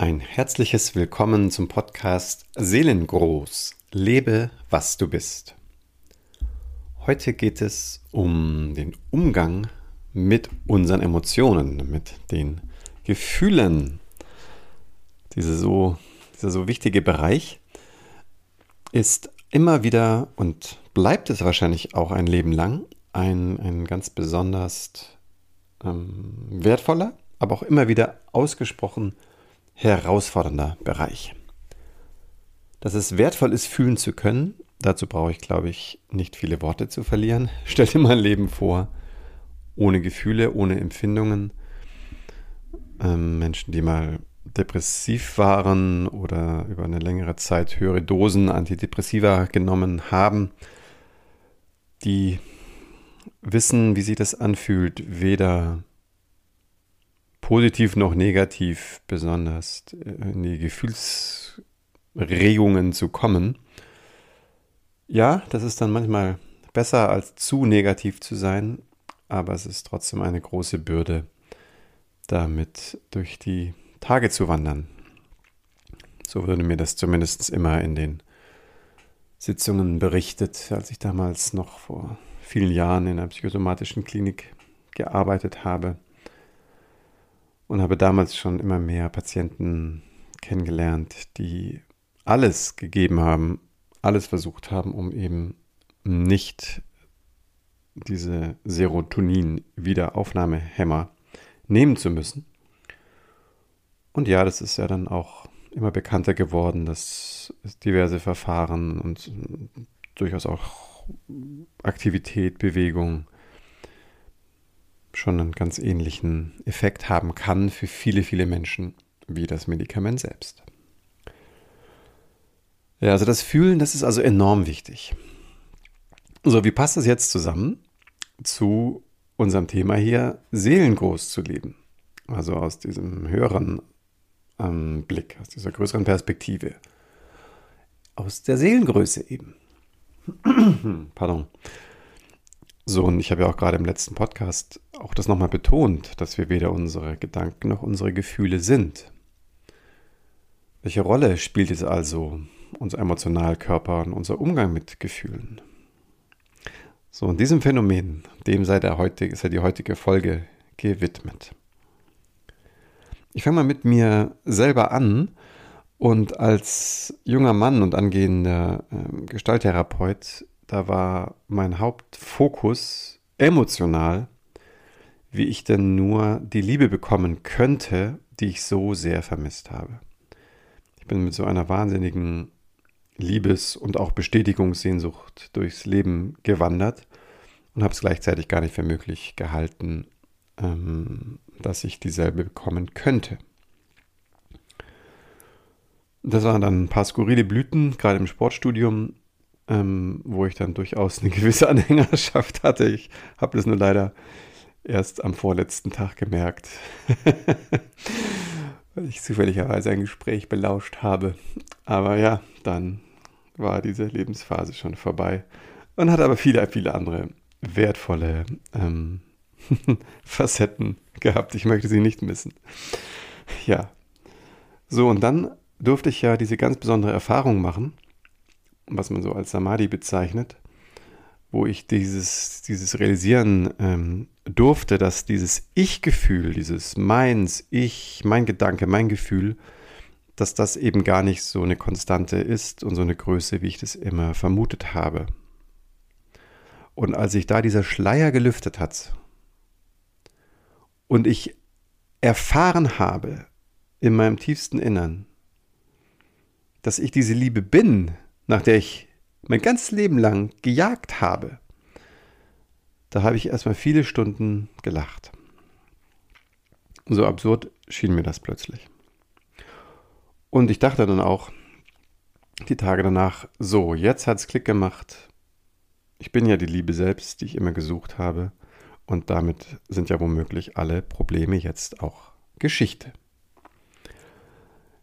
Ein herzliches Willkommen zum Podcast Seelengroß. Lebe, was du bist. Heute geht es um den Umgang mit unseren Emotionen, mit den Gefühlen. Diese so, dieser so wichtige Bereich ist immer wieder und bleibt es wahrscheinlich auch ein Leben lang ein, ein ganz besonders ähm, wertvoller, aber auch immer wieder ausgesprochen herausfordernder Bereich. Dass es wertvoll ist, fühlen zu können, dazu brauche ich, glaube ich, nicht viele Worte zu verlieren. Stell dir mein Leben vor, ohne Gefühle, ohne Empfindungen. Ähm, Menschen, die mal depressiv waren oder über eine längere Zeit höhere Dosen Antidepressiva genommen haben, die wissen, wie sich das anfühlt, weder positiv noch negativ besonders äh, in die Gefühlsregungen zu kommen. Ja, das ist dann manchmal besser als zu negativ zu sein, aber es ist trotzdem eine große Bürde, damit durch die Tage zu wandern. So wurde mir das zumindest immer in den Sitzungen berichtet, als ich damals noch vor vielen Jahren in einer psychosomatischen Klinik gearbeitet habe und habe damals schon immer mehr Patienten kennengelernt, die alles gegeben haben, alles versucht haben, um eben nicht diese Serotonin-Wiederaufnahmehämmer nehmen zu müssen. Und ja, das ist ja dann auch immer bekannter geworden, dass diverse Verfahren und durchaus auch Aktivität, Bewegung, schon einen ganz ähnlichen Effekt haben kann für viele, viele Menschen wie das Medikament selbst. Ja, also das Fühlen, das ist also enorm wichtig. So, wie passt das jetzt zusammen zu unserem Thema hier, seelengroß zu leben? Also aus diesem höheren ähm, Blick, aus dieser größeren Perspektive. Aus der Seelengröße eben. Pardon. So, und ich habe ja auch gerade im letzten Podcast auch das nochmal betont, dass wir weder unsere Gedanken noch unsere Gefühle sind. Welche Rolle spielt es also unser Emotionalkörper und unser Umgang mit Gefühlen? So, und diesem Phänomen, dem sei, der heutige, sei die heutige Folge gewidmet. Ich fange mal mit mir selber an und als junger Mann und angehender äh, Gestalttherapeut da war mein Hauptfokus emotional, wie ich denn nur die Liebe bekommen könnte, die ich so sehr vermisst habe. Ich bin mit so einer wahnsinnigen Liebes- und auch Bestätigungssehnsucht durchs Leben gewandert und habe es gleichzeitig gar nicht für möglich gehalten, ähm, dass ich dieselbe bekommen könnte. Das waren dann ein paar skurrile Blüten, gerade im Sportstudium, ähm, wo ich dann durchaus eine gewisse Anhängerschaft hatte. Ich habe das nur leider erst am vorletzten Tag gemerkt, weil ich zufälligerweise ein Gespräch belauscht habe. Aber ja, dann war diese Lebensphase schon vorbei und hat aber viele, viele andere wertvolle ähm, Facetten gehabt. Ich möchte sie nicht missen. Ja. So, und dann durfte ich ja diese ganz besondere Erfahrung machen was man so als Samadhi bezeichnet, wo ich dieses, dieses Realisieren ähm, durfte, dass dieses Ich-Gefühl, dieses Meins, Ich, mein Gedanke, mein Gefühl, dass das eben gar nicht so eine Konstante ist und so eine Größe, wie ich das immer vermutet habe. Und als sich da dieser Schleier gelüftet hat und ich erfahren habe in meinem tiefsten Innern, dass ich diese Liebe bin, nach der ich mein ganzes Leben lang gejagt habe, da habe ich erstmal viele Stunden gelacht. So absurd schien mir das plötzlich. Und ich dachte dann auch, die Tage danach, so, jetzt hat es Klick gemacht. Ich bin ja die Liebe selbst, die ich immer gesucht habe. Und damit sind ja womöglich alle Probleme jetzt auch Geschichte.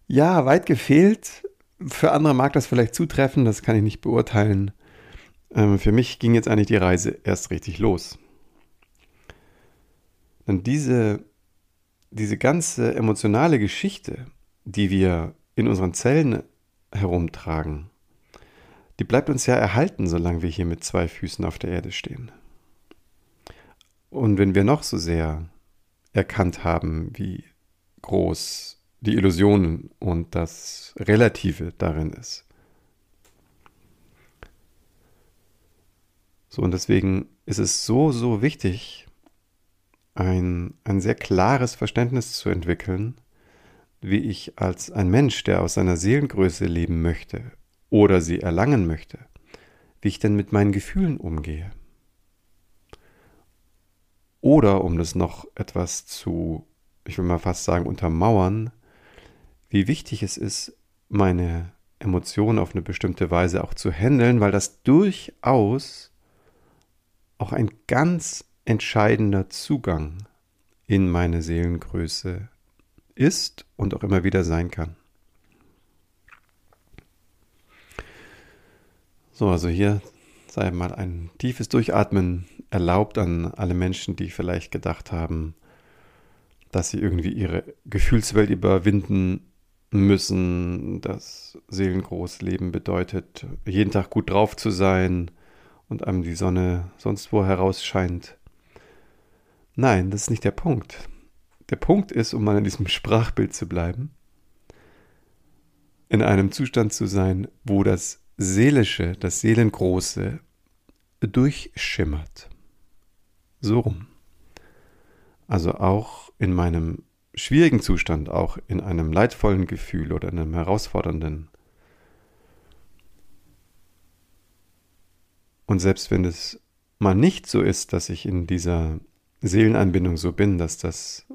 Ja, weit gefehlt für andere mag das vielleicht zutreffen, das kann ich nicht beurteilen. Ähm, für mich ging jetzt eigentlich die Reise erst richtig los. Denn diese, diese ganze emotionale Geschichte, die wir in unseren Zellen herumtragen, die bleibt uns ja erhalten, solange wir hier mit zwei Füßen auf der Erde stehen. Und wenn wir noch so sehr erkannt haben, wie groß die Illusion und das Relative darin ist. So, und deswegen ist es so, so wichtig, ein, ein sehr klares Verständnis zu entwickeln, wie ich als ein Mensch, der aus seiner Seelengröße leben möchte oder sie erlangen möchte, wie ich denn mit meinen Gefühlen umgehe. Oder um das noch etwas zu, ich will mal fast sagen, untermauern, wie wichtig es ist, meine Emotionen auf eine bestimmte Weise auch zu handeln, weil das durchaus auch ein ganz entscheidender Zugang in meine Seelengröße ist und auch immer wieder sein kann. So, also hier sei mal ein tiefes Durchatmen erlaubt an alle Menschen, die vielleicht gedacht haben, dass sie irgendwie ihre Gefühlswelt überwinden müssen, dass Seelengroßleben bedeutet, jeden Tag gut drauf zu sein und einem die Sonne sonst wo herausscheint. Nein, das ist nicht der Punkt. Der Punkt ist, um mal in diesem Sprachbild zu bleiben, in einem Zustand zu sein, wo das Seelische, das Seelengroße durchschimmert. So rum. Also auch in meinem schwierigen Zustand, auch in einem leidvollen Gefühl oder in einem herausfordernden. Und selbst wenn es mal nicht so ist, dass ich in dieser Seelenanbindung so bin, dass das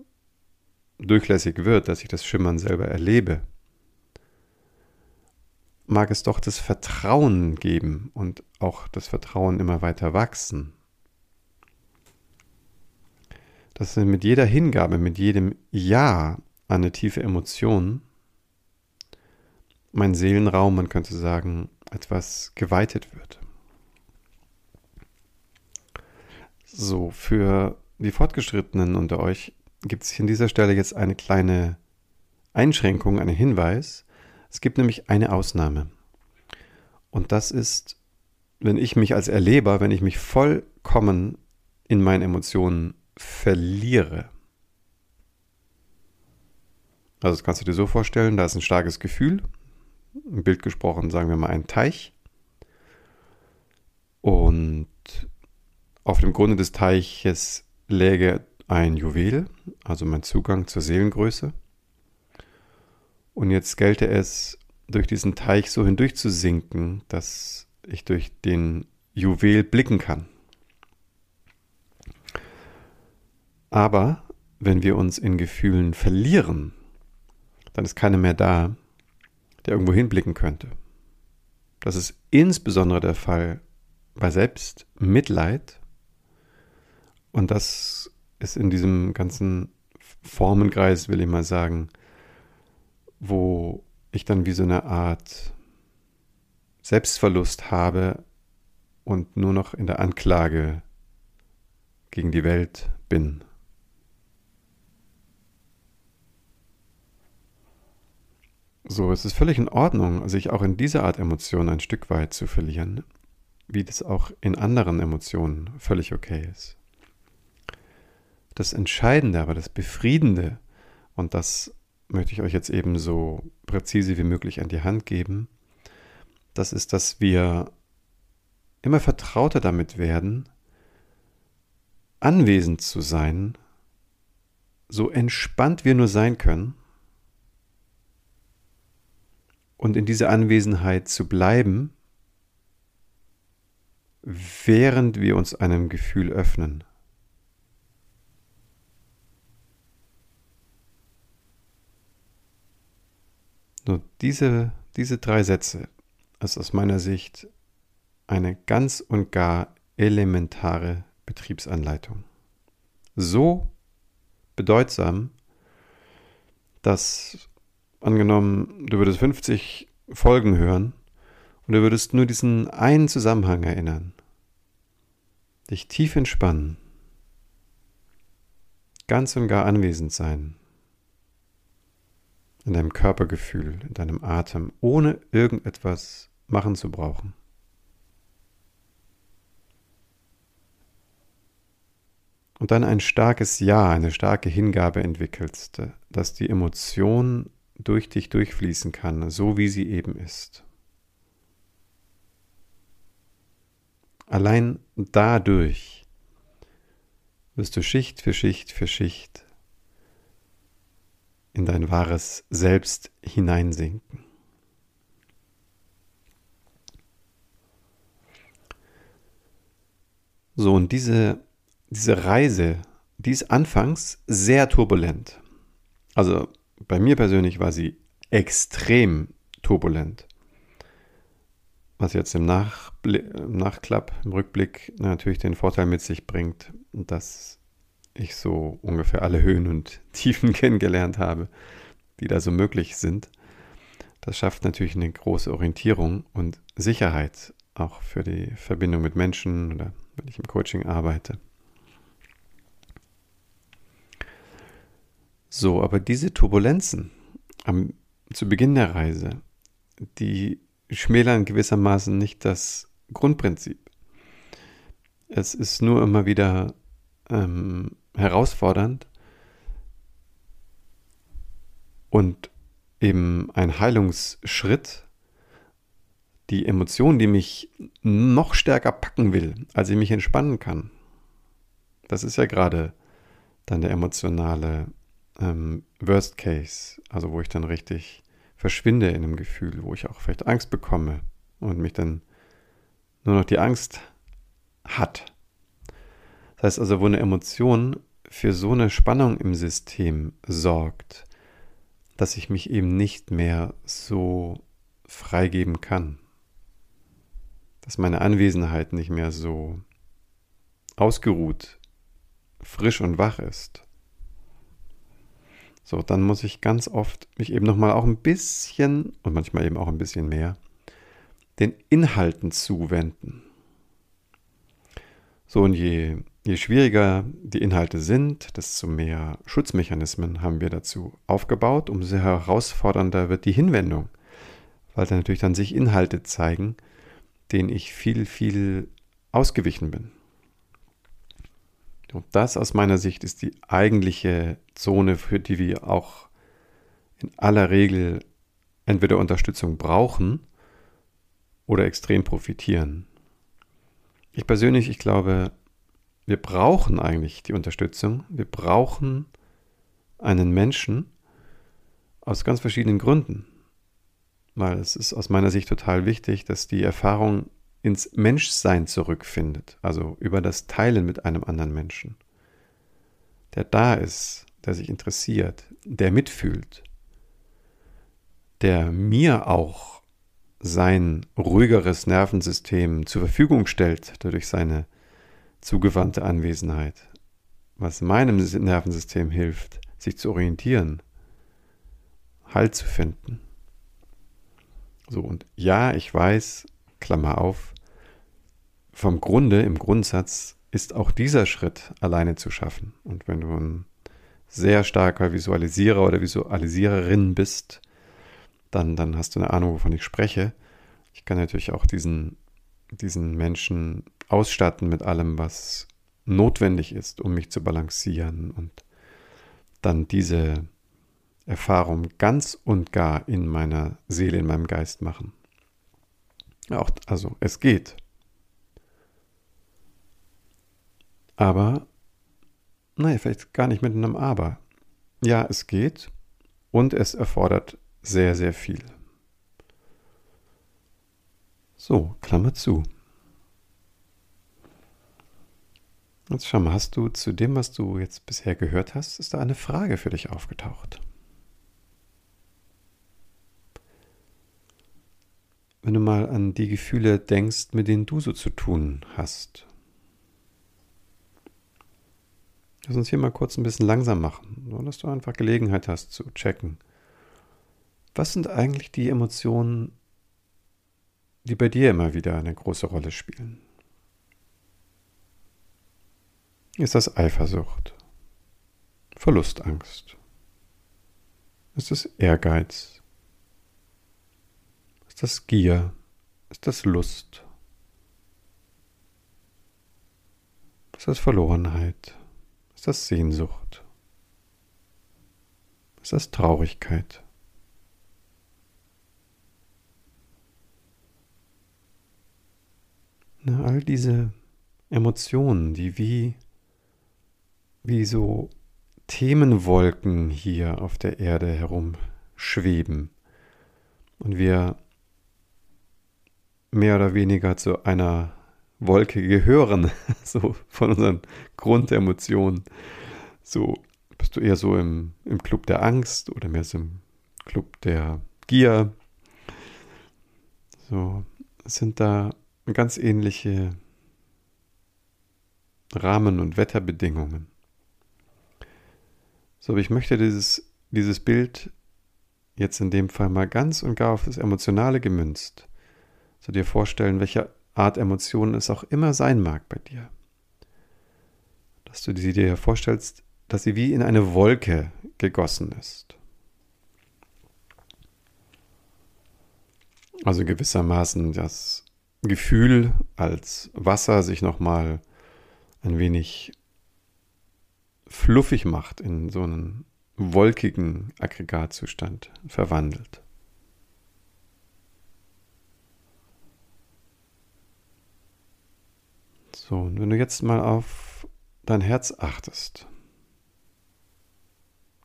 durchlässig wird, dass ich das Schimmern selber erlebe, mag es doch das Vertrauen geben und auch das Vertrauen immer weiter wachsen. Dass mit jeder Hingabe, mit jedem Ja an eine tiefe Emotion mein Seelenraum, man könnte sagen, etwas geweitet wird. So, für die Fortgeschrittenen unter euch gibt es hier an dieser Stelle jetzt eine kleine Einschränkung, einen Hinweis. Es gibt nämlich eine Ausnahme. Und das ist, wenn ich mich als Erleber, wenn ich mich vollkommen in meinen Emotionen verliere. Also das kannst du dir so vorstellen, da ist ein starkes Gefühl, im Bild gesprochen sagen wir mal ein Teich. Und auf dem Grunde des Teiches läge ein Juwel, also mein Zugang zur Seelengröße. Und jetzt gelte es, durch diesen Teich so hindurch zu sinken, dass ich durch den Juwel blicken kann. Aber wenn wir uns in Gefühlen verlieren, dann ist keiner mehr da, der irgendwo hinblicken könnte. Das ist insbesondere der Fall bei Selbstmitleid. Und das ist in diesem ganzen Formenkreis, will ich mal sagen, wo ich dann wie so eine Art Selbstverlust habe und nur noch in der Anklage gegen die Welt bin. So, es ist völlig in Ordnung, sich auch in dieser Art Emotionen ein Stück weit zu verlieren, wie das auch in anderen Emotionen völlig okay ist. Das Entscheidende, aber das Befriedende, und das möchte ich euch jetzt eben so präzise wie möglich an die Hand geben. Das ist, dass wir immer vertrauter damit werden, anwesend zu sein, so entspannt wir nur sein können und in dieser Anwesenheit zu bleiben, während wir uns einem Gefühl öffnen. Nur diese, diese drei Sätze ist aus meiner Sicht eine ganz und gar elementare Betriebsanleitung. So bedeutsam, dass angenommen, du würdest 50 Folgen hören und du würdest nur diesen einen Zusammenhang erinnern, dich tief entspannen, ganz und gar anwesend sein, in deinem Körpergefühl, in deinem Atem, ohne irgendetwas machen zu brauchen. Und dann ein starkes Ja, eine starke Hingabe entwickelst, dass die Emotion durch dich durchfließen kann, so wie sie eben ist. Allein dadurch wirst du Schicht für Schicht für Schicht in dein wahres Selbst hineinsinken. So, und diese, diese Reise, die ist anfangs sehr turbulent. Also bei mir persönlich war sie extrem turbulent. Was jetzt im, im Nachklapp, im Rückblick natürlich den Vorteil mit sich bringt, dass ich so ungefähr alle Höhen und Tiefen kennengelernt habe, die da so möglich sind. Das schafft natürlich eine große Orientierung und Sicherheit auch für die Verbindung mit Menschen oder wenn ich im Coaching arbeite. So, aber diese Turbulenzen am, zu Beginn der Reise, die schmälern gewissermaßen nicht das Grundprinzip. Es ist nur immer wieder ähm, herausfordernd und eben ein Heilungsschritt, die Emotion, die mich noch stärker packen will, als ich mich entspannen kann. Das ist ja gerade dann der emotionale ähm, Worst Case, also wo ich dann richtig verschwinde in einem Gefühl, wo ich auch vielleicht Angst bekomme und mich dann nur noch die Angst hat. Das heißt also, wo eine Emotion für so eine Spannung im System sorgt, dass ich mich eben nicht mehr so freigeben kann. Dass meine Anwesenheit nicht mehr so ausgeruht, frisch und wach ist. So, dann muss ich ganz oft mich eben nochmal auch ein bisschen und manchmal eben auch ein bisschen mehr den Inhalten zuwenden. So, und je Je schwieriger die Inhalte sind, desto mehr Schutzmechanismen haben wir dazu aufgebaut, umso herausfordernder wird die Hinwendung, weil dann natürlich dann sich Inhalte zeigen, denen ich viel, viel ausgewichen bin. Und das aus meiner Sicht ist die eigentliche Zone, für die wir auch in aller Regel entweder Unterstützung brauchen oder extrem profitieren. Ich persönlich, ich glaube, wir brauchen eigentlich die Unterstützung. Wir brauchen einen Menschen aus ganz verschiedenen Gründen. Weil es ist aus meiner Sicht total wichtig, dass die Erfahrung ins Menschsein zurückfindet, also über das Teilen mit einem anderen Menschen, der da ist, der sich interessiert, der mitfühlt, der mir auch sein ruhigeres Nervensystem zur Verfügung stellt, durch seine zugewandte Anwesenheit, was meinem Nervensystem hilft, sich zu orientieren, Halt zu finden. So, und ja, ich weiß, Klammer auf, vom Grunde, im Grundsatz, ist auch dieser Schritt alleine zu schaffen. Und wenn du ein sehr starker Visualisierer oder Visualisiererin bist, dann, dann hast du eine Ahnung, wovon ich spreche. Ich kann natürlich auch diesen, diesen Menschen ausstatten mit allem, was notwendig ist, um mich zu balancieren und dann diese Erfahrung ganz und gar in meiner Seele, in meinem Geist machen. Auch, also es geht. Aber, naja, vielleicht gar nicht mit einem Aber. Ja, es geht und es erfordert sehr, sehr viel. So, Klammer zu. Jetzt schau mal, hast du zu dem, was du jetzt bisher gehört hast, ist da eine Frage für dich aufgetaucht? Wenn du mal an die Gefühle denkst, mit denen du so zu tun hast. Lass uns hier mal kurz ein bisschen langsam machen, so dass du einfach Gelegenheit hast zu checken. Was sind eigentlich die Emotionen, die bei dir immer wieder eine große Rolle spielen? Ist das Eifersucht, Verlustangst, Ist es Ehrgeiz? Ist das Gier? Ist das Lust? Ist das Verlorenheit? Ist das Sehnsucht? Ist das Traurigkeit? Na, all diese Emotionen, die wie, wie so Themenwolken hier auf der Erde herumschweben und wir mehr oder weniger zu einer Wolke gehören, so von unseren Grundemotionen. So bist du eher so im, im Club der Angst oder mehr so im Club der Gier. So sind da ganz ähnliche Rahmen- und Wetterbedingungen. So, aber ich möchte dieses, dieses Bild jetzt in dem Fall mal ganz und gar auf das Emotionale gemünzt, so dir vorstellen, welche Art Emotionen es auch immer sein mag bei dir. Dass du sie dir vorstellst, dass sie wie in eine Wolke gegossen ist. Also gewissermaßen das Gefühl, als Wasser sich nochmal ein wenig fluffig macht, in so einen wolkigen Aggregatzustand verwandelt. So, und wenn du jetzt mal auf dein Herz achtest,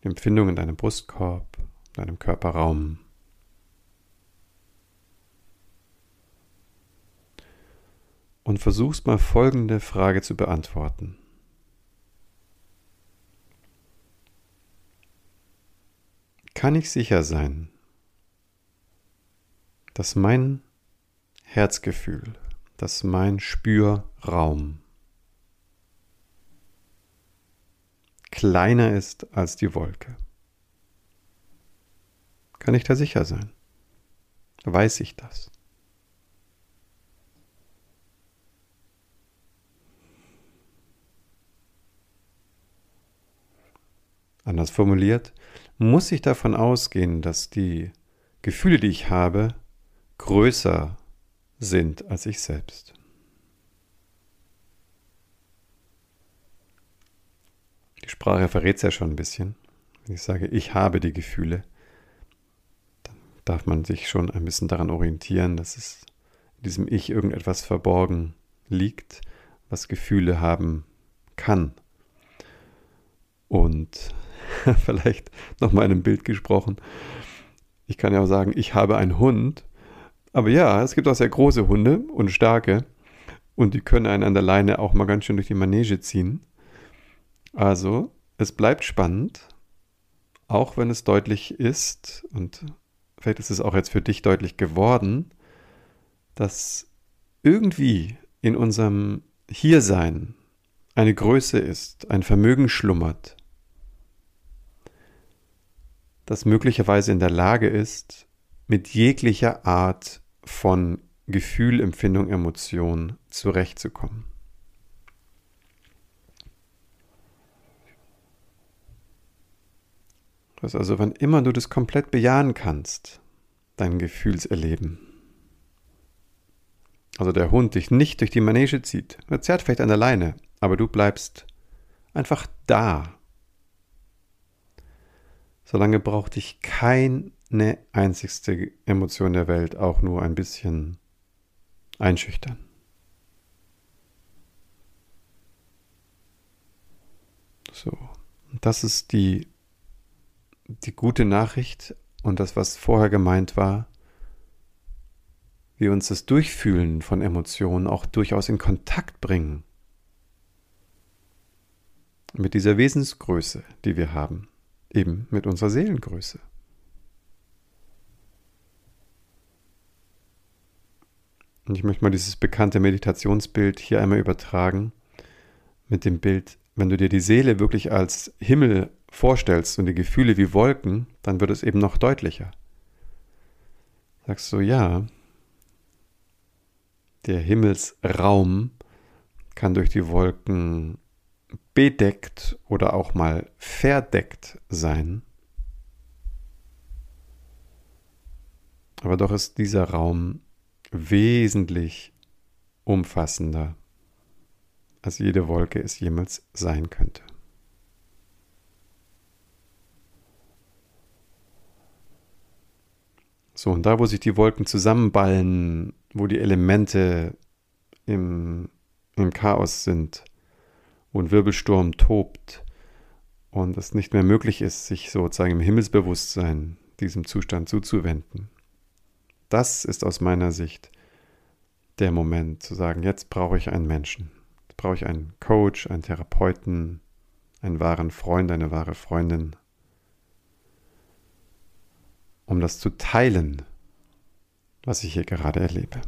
die Empfindung in deinem Brustkorb, deinem Körperraum, und versuchst mal folgende Frage zu beantworten. kann ich sicher sein, dass mein Herzgefühl, dass mein Spürraum kleiner ist als die Wolke. Kann ich da sicher sein? Weiß ich das? Anders formuliert, muss ich davon ausgehen, dass die Gefühle, die ich habe, größer sind als ich selbst. Die Sprache verrät es ja schon ein bisschen. Wenn ich sage, ich habe die Gefühle, dann darf man sich schon ein bisschen daran orientieren, dass es in diesem Ich irgendetwas verborgen liegt, was Gefühle haben kann. Und vielleicht nochmal in einem Bild gesprochen. Ich kann ja auch sagen, ich habe einen Hund. Aber ja, es gibt auch sehr große Hunde und starke. Und die können einen an der Leine auch mal ganz schön durch die Manege ziehen. Also, es bleibt spannend, auch wenn es deutlich ist, und vielleicht ist es auch jetzt für dich deutlich geworden, dass irgendwie in unserem Hiersein eine Größe ist, ein Vermögen schlummert, das möglicherweise in der Lage ist, mit jeglicher Art von Gefühl, Empfindung, Emotion zurechtzukommen. Das also, wann immer du das komplett bejahen kannst, dein Gefühlserleben. Also der Hund dich nicht durch die Manege zieht, er zerrt vielleicht an der Leine, aber du bleibst einfach da Solange braucht dich keine einzigste Emotion der Welt auch nur ein bisschen einschüchtern. So, das ist die, die gute Nachricht und das, was vorher gemeint war, wir uns das Durchfühlen von Emotionen auch durchaus in Kontakt bringen mit dieser Wesensgröße, die wir haben eben mit unserer Seelengröße. Und ich möchte mal dieses bekannte Meditationsbild hier einmal übertragen mit dem Bild, wenn du dir die Seele wirklich als Himmel vorstellst und die Gefühle wie Wolken, dann wird es eben noch deutlicher. Sagst du, ja, der Himmelsraum kann durch die Wolken bedeckt oder auch mal verdeckt sein. Aber doch ist dieser Raum wesentlich umfassender, als jede Wolke es jemals sein könnte. So, und da, wo sich die Wolken zusammenballen, wo die Elemente im, im Chaos sind, wo ein Wirbelsturm tobt und es nicht mehr möglich ist, sich sozusagen im Himmelsbewusstsein diesem Zustand zuzuwenden. Das ist aus meiner Sicht der Moment zu sagen, jetzt brauche ich einen Menschen. Jetzt brauche ich einen Coach, einen Therapeuten, einen wahren Freund, eine wahre Freundin, um das zu teilen, was ich hier gerade erlebe.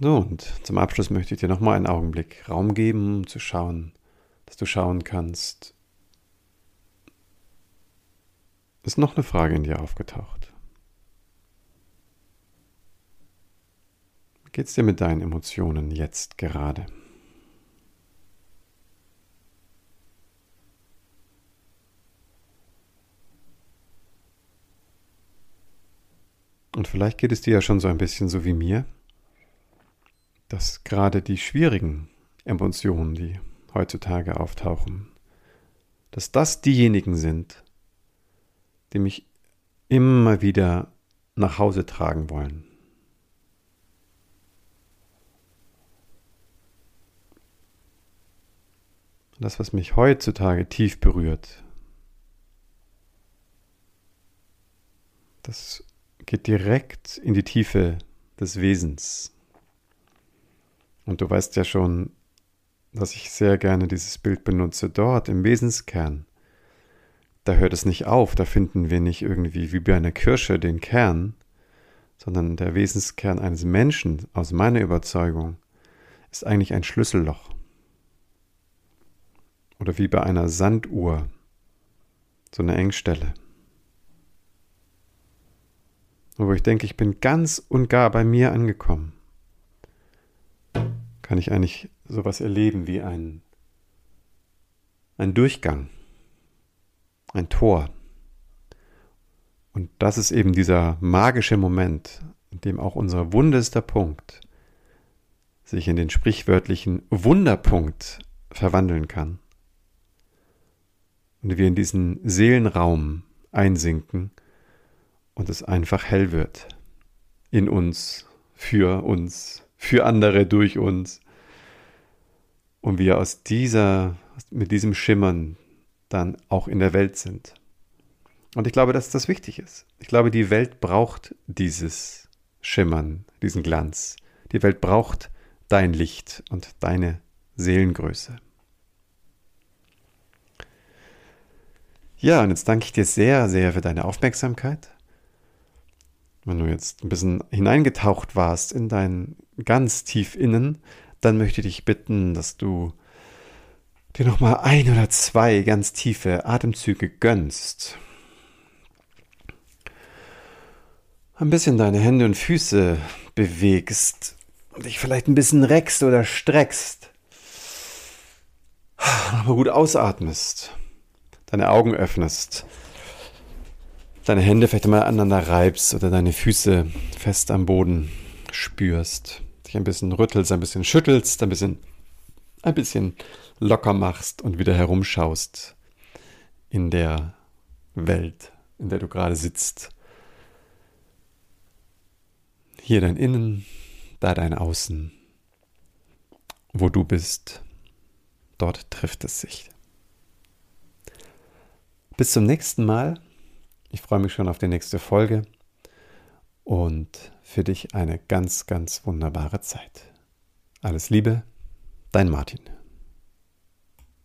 So, und zum Abschluss möchte ich dir nochmal einen Augenblick Raum geben, um zu schauen, dass du schauen kannst. Ist noch eine Frage in dir aufgetaucht? Wie geht's dir mit deinen Emotionen jetzt gerade? Und vielleicht geht es dir ja schon so ein bisschen so wie mir, dass gerade die schwierigen Emotionen, die heutzutage auftauchen, dass das diejenigen sind, die mich immer wieder nach Hause tragen wollen. Das, was mich heutzutage tief berührt, das geht direkt in die Tiefe des Wesens. Und du weißt ja schon, dass ich sehr gerne dieses Bild benutze. Dort im Wesenskern, da hört es nicht auf, da finden wir nicht irgendwie wie bei einer Kirsche den Kern, sondern der Wesenskern eines Menschen, aus meiner Überzeugung, ist eigentlich ein Schlüsselloch. Oder wie bei einer Sanduhr, so eine Engstelle wo ich denke, ich bin ganz und gar bei mir angekommen, kann ich eigentlich sowas erleben wie ein, ein Durchgang, ein Tor. Und das ist eben dieser magische Moment, in dem auch unser wundester Punkt sich in den sprichwörtlichen Wunderpunkt verwandeln kann. Und wir in diesen Seelenraum einsinken und es einfach hell wird. In uns, für uns, für andere, durch uns. Und wir aus dieser, mit diesem Schimmern dann auch in der Welt sind. Und ich glaube, dass das wichtig ist. Ich glaube, die Welt braucht dieses Schimmern, diesen Glanz. Die Welt braucht dein Licht und deine Seelengröße. Ja, und jetzt danke ich dir sehr, sehr für deine Aufmerksamkeit wenn du jetzt ein bisschen hineingetaucht warst in dein ganz tief innen, dann möchte ich dich bitten, dass du dir nochmal ein oder zwei ganz tiefe Atemzüge gönnst. Ein bisschen deine Hände und Füße bewegst und dich vielleicht ein bisschen reckst oder streckst. Nochmal gut ausatmest, deine Augen öffnest deine Hände vielleicht mal aneinander reibst oder deine Füße fest am Boden spürst, dich ein bisschen rüttelst, ein bisschen schüttelst, ein bisschen, ein bisschen locker machst und wieder herumschaust in der Welt, in der du gerade sitzt. Hier dein Innen, da dein Außen. Wo du bist, dort trifft es sich. Bis zum nächsten Mal. Ich freue mich schon auf die nächste Folge und für dich eine ganz, ganz wunderbare Zeit. Alles Liebe, dein Martin.